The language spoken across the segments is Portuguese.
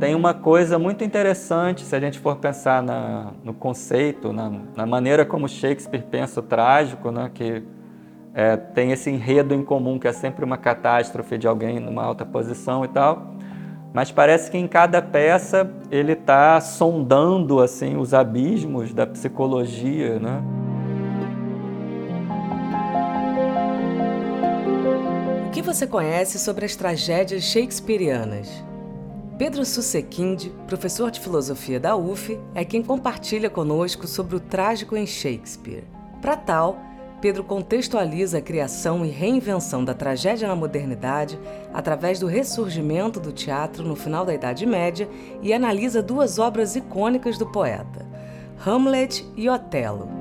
tem uma coisa muito interessante se a gente for pensar na, no conceito, na, na, maneira como Shakespeare pensa o trágico, né, que é, tem esse enredo em comum que é sempre uma catástrofe de alguém numa alta posição e tal. Mas parece que em cada peça ele está sondando assim os abismos da psicologia, né? O que você conhece sobre as tragédias shakespearianas? Pedro Susequinde, professor de filosofia da UF, é quem compartilha conosco sobre o trágico em Shakespeare. Para tal, Pedro contextualiza a criação e reinvenção da tragédia na modernidade através do ressurgimento do teatro no final da Idade Média e analisa duas obras icônicas do poeta, Hamlet e Otelo.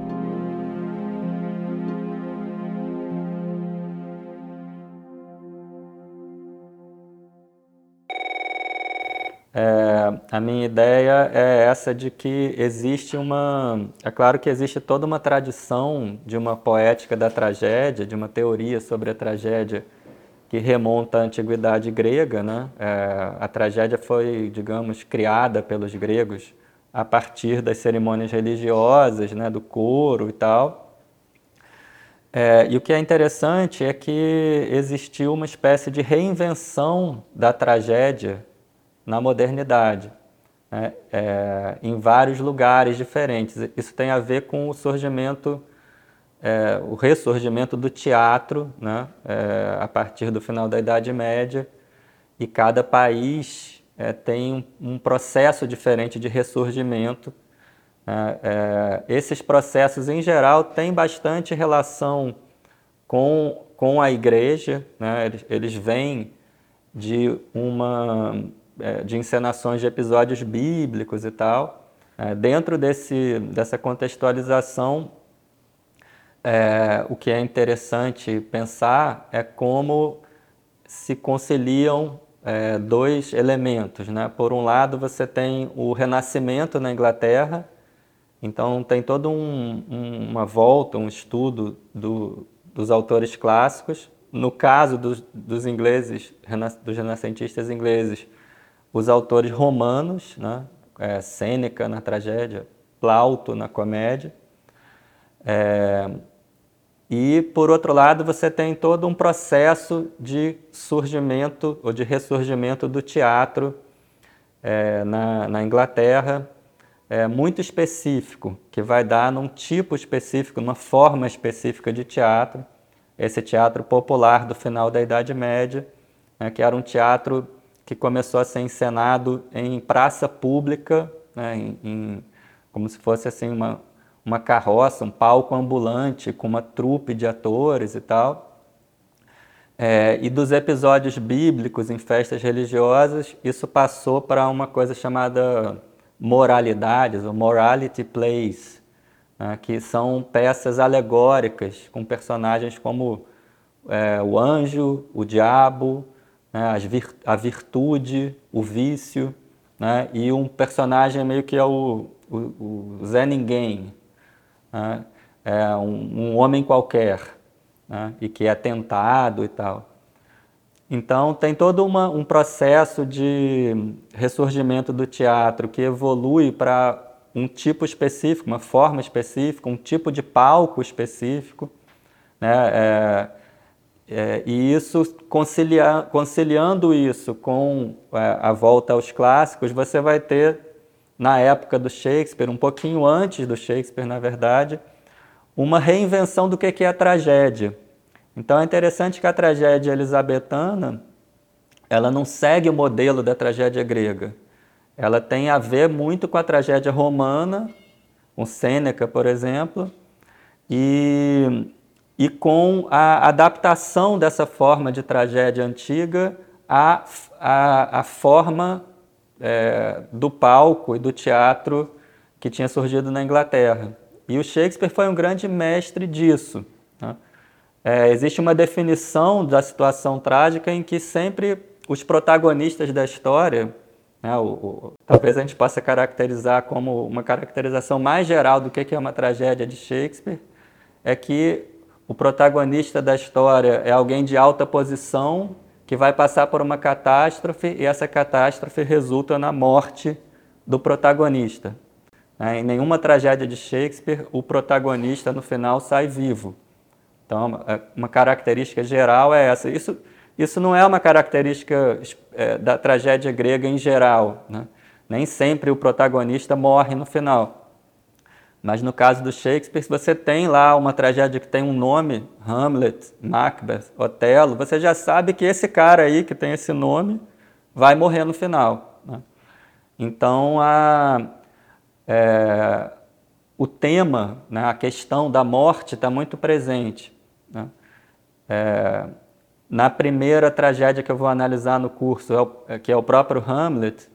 É, a minha ideia é essa de que existe uma. É claro que existe toda uma tradição de uma poética da tragédia, de uma teoria sobre a tragédia que remonta à antiguidade grega. Né? É, a tragédia foi, digamos, criada pelos gregos a partir das cerimônias religiosas, né, do coro e tal. É, e o que é interessante é que existiu uma espécie de reinvenção da tragédia na modernidade, né? é, em vários lugares diferentes. Isso tem a ver com o surgimento, é, o ressurgimento do teatro, né? É, a partir do final da Idade Média, e cada país é, tem um, um, processo diferente de ressurgimento. Né? É, esses processos, em geral, têm bastante relação com, com a igreja, né? eles, eles vêm de uma é, de encenações de episódios bíblicos e tal. É, dentro desse, dessa contextualização, é, o que é interessante pensar é como se conciliam é, dois elementos. Né? Por um lado, você tem o Renascimento na Inglaterra, então tem toda um, um, uma volta, um estudo do, dos autores clássicos. No caso dos, dos ingleses, dos renascentistas ingleses, os autores romanos, né? É, Sêneca na tragédia, Plauto na comédia. É, e, por outro lado, você tem todo um processo de surgimento ou de ressurgimento do teatro é, na, na, Inglaterra, é, muito específico, que vai dar num tipo específico, numa forma específica de teatro, esse teatro popular do final da Idade Média, né, que era um teatro que começou a ser encenado em praça pública, né, em, em, como se fosse assim uma, uma carroça, um palco ambulante com uma trupe de atores e tal. É, e dos episódios bíblicos em festas religiosas, isso passou para uma coisa chamada moralidades, ou morality plays, né, que são peças alegóricas com personagens como é, o anjo, o diabo, né, vir, a virtude, o vício, né, e um personagem meio que é o, o, o Zé Ninguém, né, é um, um, homem qualquer, né, e que é tentado e tal. Então, tem todo uma, um processo de ressurgimento do teatro que evolui para um tipo específico, uma forma específica, um tipo de palco específico. Né? É, é, e isso, concilia, conciliando isso com é, a volta aos clássicos, você vai ter, na época do Shakespeare, um pouquinho antes do Shakespeare, na verdade, uma reinvenção do que é a tragédia. Então é interessante que a tragédia elisabetana ela não segue o modelo da tragédia grega. Ela tem a ver muito com a tragédia romana, com Sêneca, por exemplo, e e com a adaptação dessa forma de tragédia antiga à, à, à forma é, do palco e do teatro que tinha surgido na Inglaterra. E o Shakespeare foi um grande mestre disso. Né? É, existe uma definição da situação trágica em que sempre os protagonistas da história, né, o, o, talvez a gente possa caracterizar como uma caracterização mais geral do que é uma tragédia de Shakespeare, é que o protagonista da história é alguém de alta posição que vai passar por uma catástrofe e essa catástrofe resulta na morte do protagonista. Né? Em nenhuma tragédia de Shakespeare o protagonista no final sai vivo. Então, é, uma característica geral é essa. Isso, isso não é uma característica é, da tragédia grega em geral. Né? Nem sempre o protagonista morre no final. Mas no caso do Shakespeare, se você tem lá uma tragédia que tem um nome, Hamlet, Macbeth, Otelo, você já sabe que esse cara aí que tem esse nome vai morrer no final. Né? Então, a, é, o tema, né, a questão da morte está muito presente. Né? É, na primeira tragédia que eu vou analisar no curso, é o, que é o próprio Hamlet,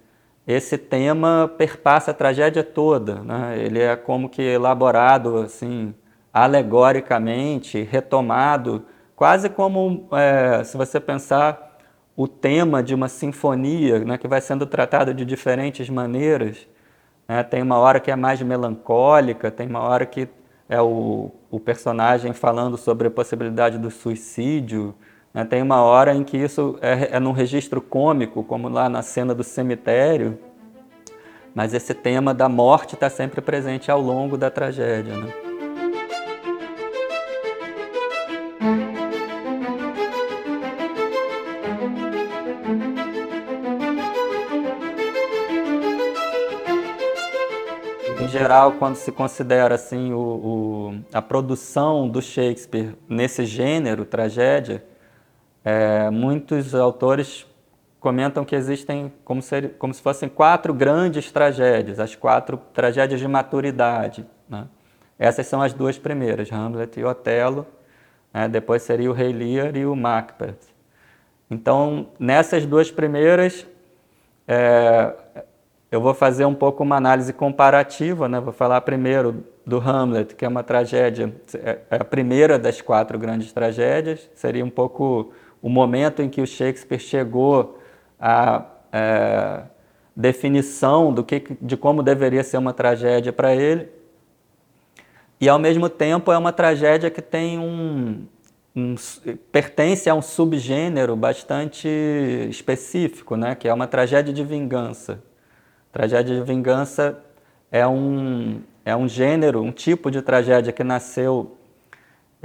esse tema perpassa a tragédia toda. Né? Ele é como que elaborado assim, alegoricamente, retomado, quase como, é, se você pensar, o tema de uma sinfonia, né, que vai sendo tratado de diferentes maneiras. Né? Tem uma hora que é mais melancólica, tem uma hora que é o, o personagem falando sobre a possibilidade do suicídio? Tem uma hora em que isso é, é num registro cômico, como lá na cena do cemitério, mas esse tema da morte está sempre presente ao longo da tragédia. Né? Em geral, quando se considera assim o, o, a produção do Shakespeare nesse gênero, tragédia, é, muitos autores comentam que existem como se, como se fossem quatro grandes tragédias, as quatro tragédias de maturidade. Né? Essas são as duas primeiras, Hamlet e Otelo. Né? Depois seria o Rei Lear e o Macbeth. Então, nessas duas primeiras, é, eu vou fazer um pouco uma análise comparativa. Né? Vou falar primeiro do Hamlet, que é uma tragédia, é, é a primeira das quatro grandes tragédias. Seria um pouco o momento em que o Shakespeare chegou à é, definição do que, de como deveria ser uma tragédia para ele. E ao mesmo tempo é uma tragédia que tem um, um, pertence a um subgênero bastante específico, né? que é uma tragédia de vingança. Tragédia de vingança é um, é um gênero, um tipo de tragédia que nasceu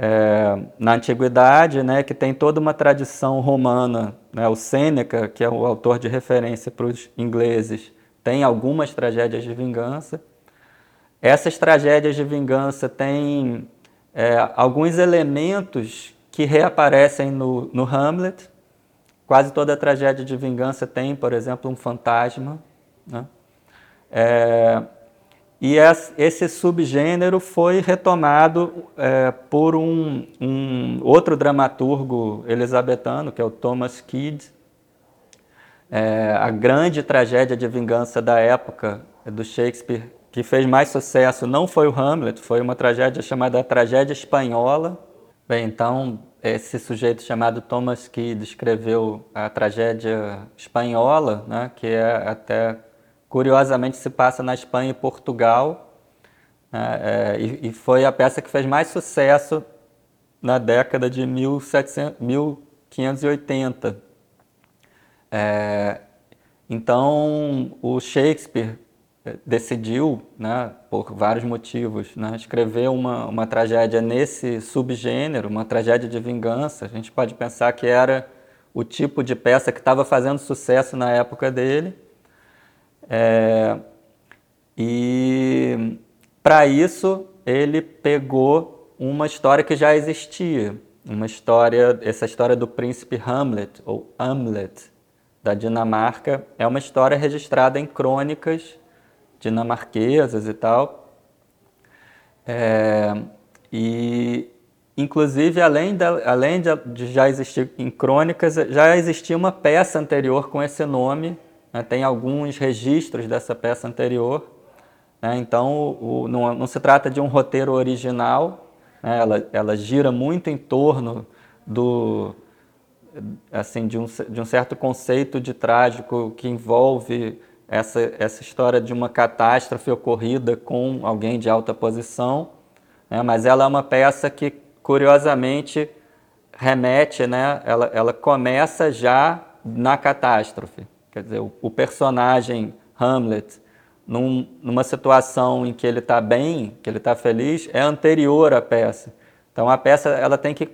é, na antiguidade, né, que tem toda uma tradição romana. Né, o Sêneca, que é o autor de referência para os ingleses, tem algumas tragédias de vingança. Essas tragédias de vingança têm é, alguns elementos que reaparecem no, no Hamlet. Quase toda tragédia de vingança tem, por exemplo, um fantasma. Né? É, e esse subgênero foi retomado é, por um, um, outro dramaturgo elisabetano, que é o Thomas Kidd. É, a grande tragédia de vingança da época do Shakespeare, que fez mais sucesso, não foi o Hamlet, foi uma tragédia chamada Tragédia Espanhola. Bem, então, esse sujeito chamado Thomas Kidd escreveu a tragédia espanhola, né, que é até Curiosamente, se passa na Espanha e Portugal, né, é, e, e, foi a peça que fez mais sucesso na década de 1700, 1580. É, então, o Shakespeare é, decidiu, né, por vários motivos, né, escrever uma, uma tragédia nesse subgênero, uma tragédia de vingança. A gente pode pensar que era o tipo de peça que estava fazendo sucesso na época dele é, e para isso ele pegou uma história que já existia, uma história, essa história do príncipe Hamlet ou Hamlet da Dinamarca é uma história registrada em crônicas dinamarquesas e tal. É, e inclusive além, além de já existir em crônicas, já existia uma peça anterior com esse nome né, tem alguns registros dessa peça anterior. Né, então, o, não, não, se trata de um roteiro original, né, ela, ela gira muito em torno do, assim, de um, de um certo conceito de trágico que envolve essa, essa história de uma catástrofe ocorrida com alguém de alta posição, né, mas ela é uma peça que, curiosamente, remete, né, ela, ela começa já na catástrofe. Quer dizer, o, o personagem Hamlet, num, numa situação em que ele está bem, que ele está feliz, é anterior à peça. Então a peça ela tem que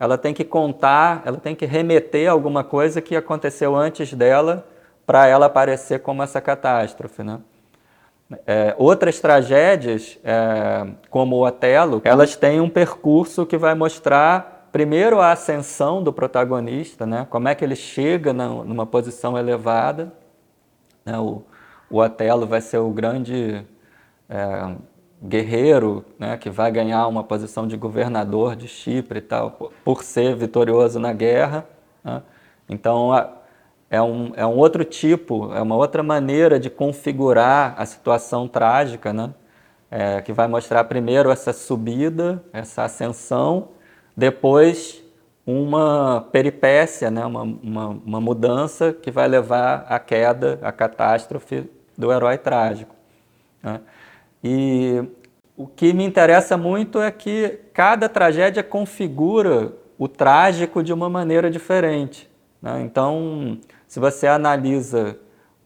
ela tem que contar, ela tem que remeter alguma coisa que aconteceu antes dela para ela aparecer como essa catástrofe, né? É, outras tragédias, é, como o Otelo, elas têm um percurso que vai mostrar primeiro a ascensão do protagonista, né? como é que ele chega na, numa posição elevada. Né? O, o Otelo vai ser o grande é, guerreiro né? que vai ganhar uma posição de governador de Chipre e tal, por, por ser vitorioso na guerra. Né? Então, a, é um, é um outro tipo, é uma outra maneira de configurar a situação trágica, né? É, que vai mostrar primeiro essa subida, essa ascensão, depois uma peripécia, né? uma, uma, uma mudança que vai levar à queda, à catástrofe do herói trágico. Né? E o que me interessa muito é que cada tragédia configura o trágico de uma maneira diferente. Né? Então, se você analisa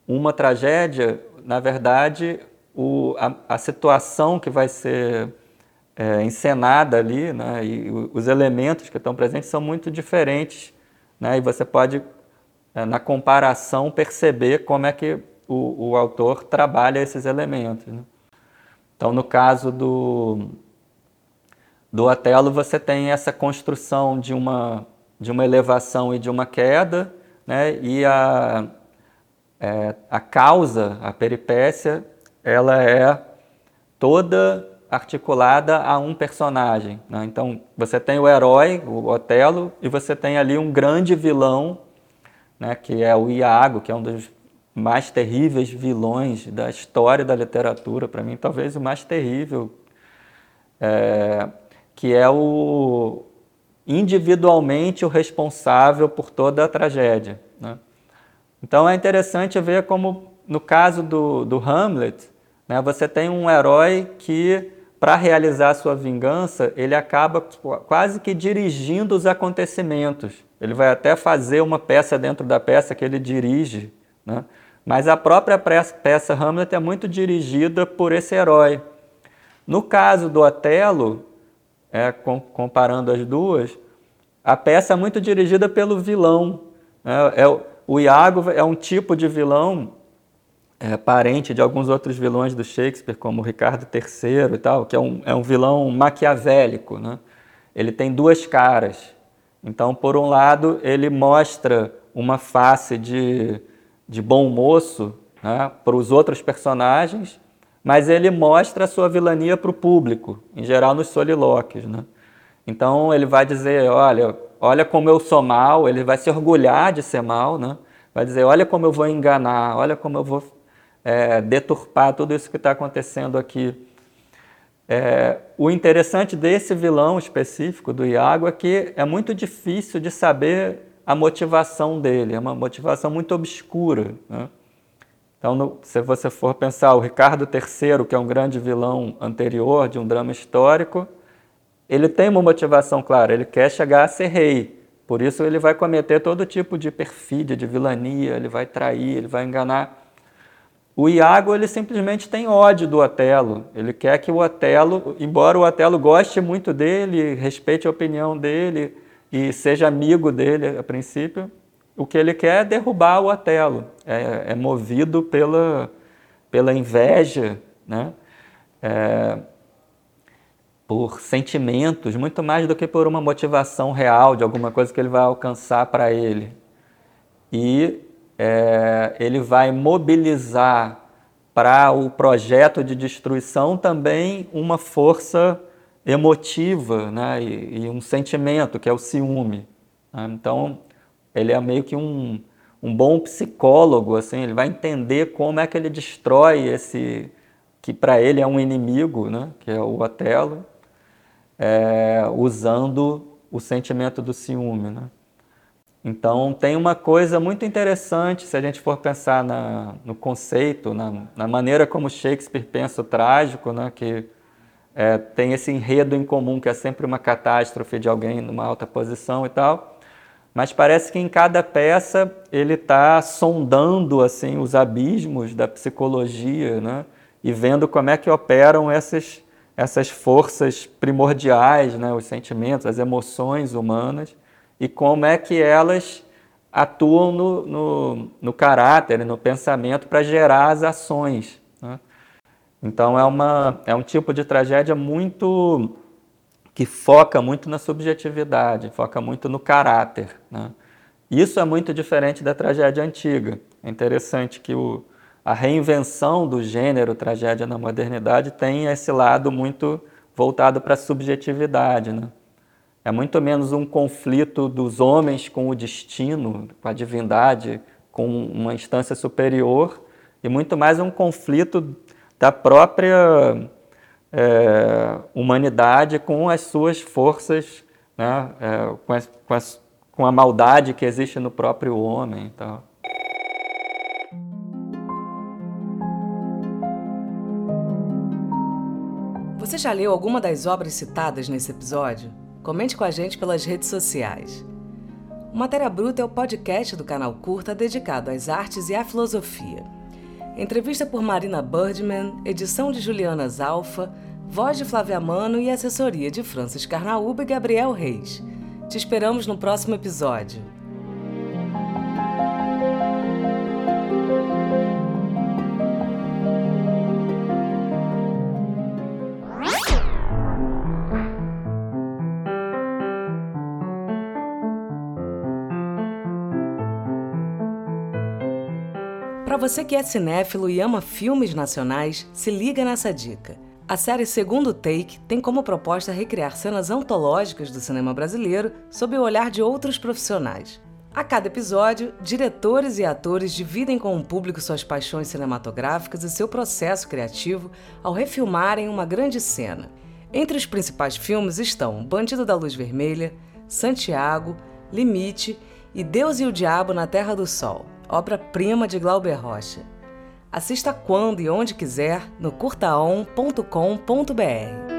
uma tragédia, na verdade, o, a, a, situação que vai ser é, encenada ali né, e os elementos que estão presentes são muito diferentes. Né, e você pode, é, na comparação, perceber como é que o, o autor trabalha esses elementos. Né. Então, no caso do, do Otelo, você tem essa construção de uma, de uma elevação e de uma queda, né? e a, é, a causa, a peripécia, ela é toda articulada a um personagem. Né? Então, você tem o herói, o Otelo, e você tem ali um grande vilão, né? que é o Iago, que é um dos mais terríveis vilões da história da literatura, para mim, talvez o mais terrível, é, que é o, individualmente o responsável por toda a tragédia. Né? Então é interessante ver como, no caso do, do Hamlet, né, você tem um herói que, para realizar sua vingança, ele acaba quase que dirigindo os acontecimentos. Ele vai até fazer uma peça dentro da peça que ele dirige, né? mas a própria peça Hamlet é muito dirigida por esse herói. No caso do Otelo, é, com, comparando as duas, a peça é muito dirigida pelo vilão. É, é, o Iago é um tipo de vilão é, parente de alguns outros vilões do Shakespeare, como Ricardo III e tal, que é um, é um vilão maquiavélico. Né? Ele tem duas caras. Então, por um lado, ele mostra uma face de, de bom moço né, para os outros personagens, mas ele mostra a sua vilania para o público, em geral nos solilóquios. Né? Então ele vai dizer, olha, olha como eu sou mal, ele vai se orgulhar de ser mal, né? vai dizer, olha como eu vou enganar, olha como eu vou é, deturpar tudo isso que está acontecendo aqui. É, o interessante desse vilão específico do Iago é que é muito difícil de saber a motivação dele, é uma motivação muito obscura. Né? Então, no, se você for pensar o Ricardo III, que é um grande vilão anterior de um drama histórico, ele tem uma motivação clara, ele quer chegar a ser rei. Por isso ele vai cometer todo tipo de perfídia, de vilania, ele vai trair, ele vai enganar. O Iago ele simplesmente tem ódio do Otelo. Ele quer que o Otelo, embora o Otelo goste muito dele, respeite a opinião dele e seja amigo dele a princípio, o que ele quer é derrubar o Otelo. É, é movido pela, pela inveja, né? É, por sentimentos, muito mais do que por uma motivação real de alguma coisa que ele vai alcançar para ele. E é, ele vai mobilizar para o projeto de destruição também uma força emotiva né, e, e um sentimento, que é o ciúme. Né? Então, ele é meio que um, um bom psicólogo, assim, ele vai entender como é que ele destrói esse que para ele é um inimigo, né, que é o Otelo, é, usando o sentimento do ciúme. Né? Então, tem uma coisa muito interessante, se a gente for pensar na, no conceito, na, na, maneira como Shakespeare pensa o trágico, né? que é, tem esse enredo em comum que é sempre uma catástrofe de alguém numa alta posição e tal. Mas parece que em cada peça ele está sondando assim os abismos da psicologia, né? E vendo como é que operam essas essas forças primordiais, né? Os sentimentos, as emoções humanas e como é que elas atuam no, no, no caráter, no pensamento para gerar as ações. Né? Então é, uma, é um tipo de tragédia muito que foca muito na subjetividade, foca muito no caráter. Né? Isso é muito diferente da tragédia antiga. É interessante que o, a reinvenção do gênero tragédia na modernidade tem esse lado muito voltado para a subjetividade. Né? É muito menos um conflito dos homens com o destino, com a divindade, com uma instância superior, e muito mais um conflito da própria é, humanidade com as suas forças, né, é, com, as, com, as, com, a maldade que existe no próprio homem. Então. Você já leu alguma das obras citadas nesse episódio? Comente com a gente pelas redes sociais. O Matéria Bruta é o podcast do canal Curta dedicado às artes e à filosofia. Entrevista por Marina Birdman, edição de Juliana Zalfa, voz de Flávia Mano e assessoria de Francis Carnaúba e Gabriel Reis. Te esperamos no próximo episódio. Para você que é cinéfilo e ama filmes nacionais, se liga nessa dica. A série Segundo Take tem como proposta recriar cenas antológicas do cinema brasileiro sob o olhar de outros profissionais. A cada episódio, diretores e atores dividem com o público suas paixões cinematográficas e seu processo criativo ao refilmarem uma grande cena. Entre os principais filmes estão Bandido da Luz Vermelha, Santiago, Limite e Deus e o Diabo na Terra do Sol obra-prima de Glauber Rocha. Assista quando e onde quiser no curtaon.com.br.